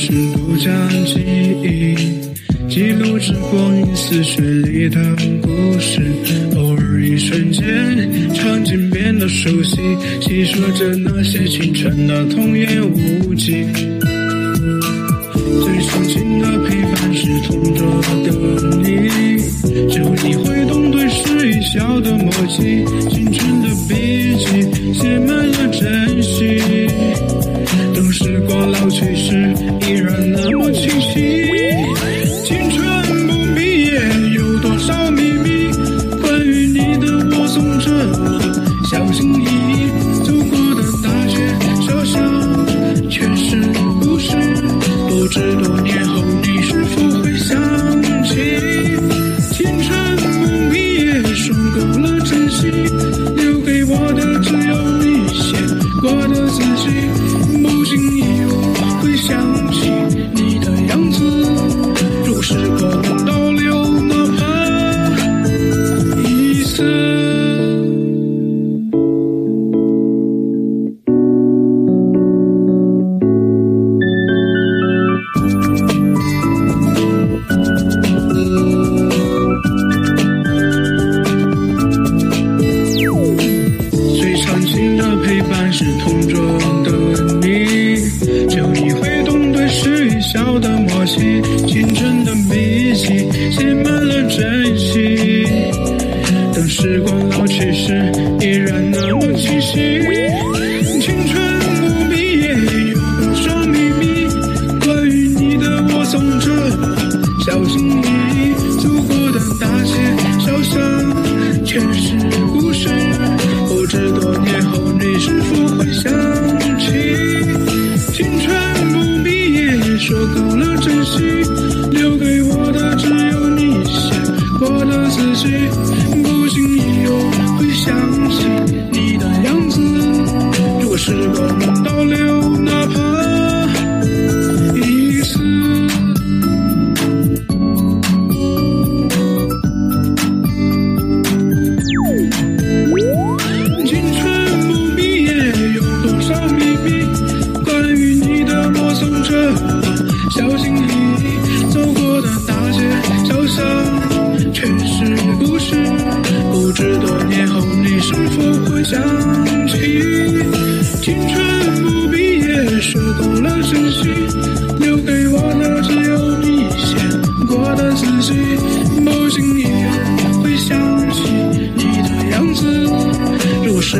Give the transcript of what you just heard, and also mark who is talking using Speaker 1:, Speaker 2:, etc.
Speaker 1: 是独家记忆，记录着光阴似水里的故事。偶尔一瞬间，场景变得熟悉，细说着那些青春的童言无忌。最深情的陪伴是同桌的你，就你挥动对视一笑的默契，青春。笑的默契。青春的笔记写满了珍惜，等时光老去时，依然那么清晰。青春不迷也有多少秘密？关于你的我总着小心翼翼，走过的大街小巷不经意又会想起你的样子，如果时光能倒流，哪怕想起？青春不毕业说动了真心，留给我的只有你写过的自己。不经意又会想起你的样子。如时